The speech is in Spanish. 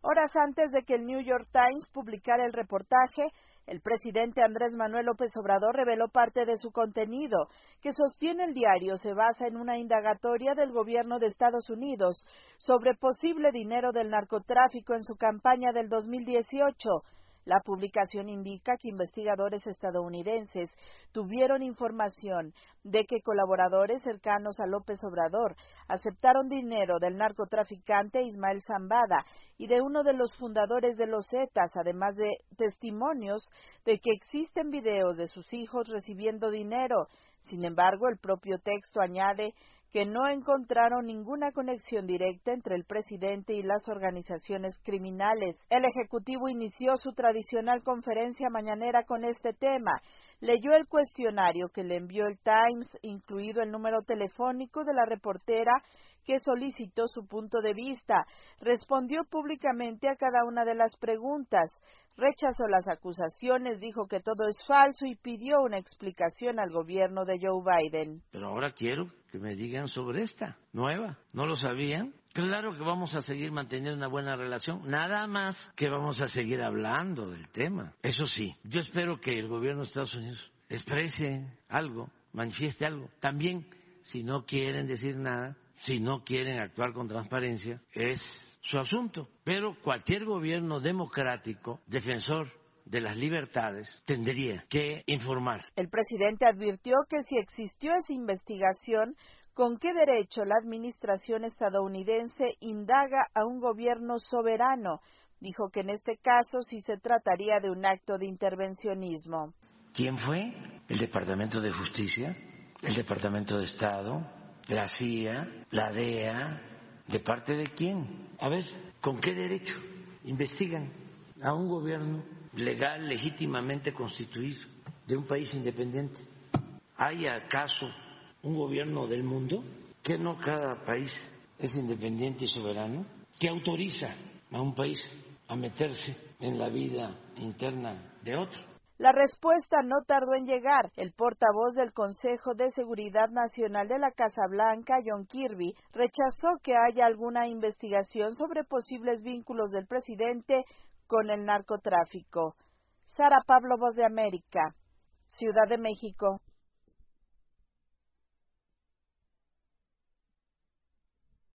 Horas antes de que el New York Times publicara el reportaje, el presidente Andrés Manuel López Obrador reveló parte de su contenido, que sostiene el diario se basa en una indagatoria del gobierno de Estados Unidos sobre posible dinero del narcotráfico en su campaña del 2018 la publicación indica que investigadores estadounidenses tuvieron información de que colaboradores cercanos a López Obrador aceptaron dinero del narcotraficante Ismael Zambada y de uno de los fundadores de los Zetas, además de testimonios de que existen videos de sus hijos recibiendo dinero. Sin embargo, el propio texto añade que no encontraron ninguna conexión directa entre el presidente y las organizaciones criminales. El Ejecutivo inició su tradicional conferencia mañanera con este tema. Leyó el cuestionario que le envió el Times, incluido el número telefónico de la reportera que solicitó su punto de vista. Respondió públicamente a cada una de las preguntas. Rechazó las acusaciones, dijo que todo es falso y pidió una explicación al gobierno de Joe Biden. Pero ahora quiero que me digan sobre esta nueva. ¿No lo sabían? Claro que vamos a seguir manteniendo una buena relación, nada más que vamos a seguir hablando del tema. Eso sí, yo espero que el gobierno de Estados Unidos exprese algo, manifieste algo. También, si no quieren decir nada, si no quieren actuar con transparencia, es su asunto. Pero cualquier gobierno democrático, defensor de las libertades, tendría que informar. El presidente advirtió que si existió esa investigación, ¿con qué derecho la administración estadounidense indaga a un gobierno soberano? Dijo que en este caso sí se trataría de un acto de intervencionismo. ¿Quién fue? ¿El Departamento de Justicia? ¿El Departamento de Estado? La CIA, la DEA, ¿de parte de quién? A ver, ¿con qué derecho investigan a un gobierno legal, legítimamente constituido, de un país independiente? ¿Hay acaso un gobierno del mundo? ¿Que no cada país es independiente y soberano? ¿Que autoriza a un país a meterse en la vida interna de otro? La respuesta no tardó en llegar. El portavoz del Consejo de Seguridad Nacional de la Casa Blanca, John Kirby, rechazó que haya alguna investigación sobre posibles vínculos del presidente con el narcotráfico. Sara Pablo, Voz de América, Ciudad de México.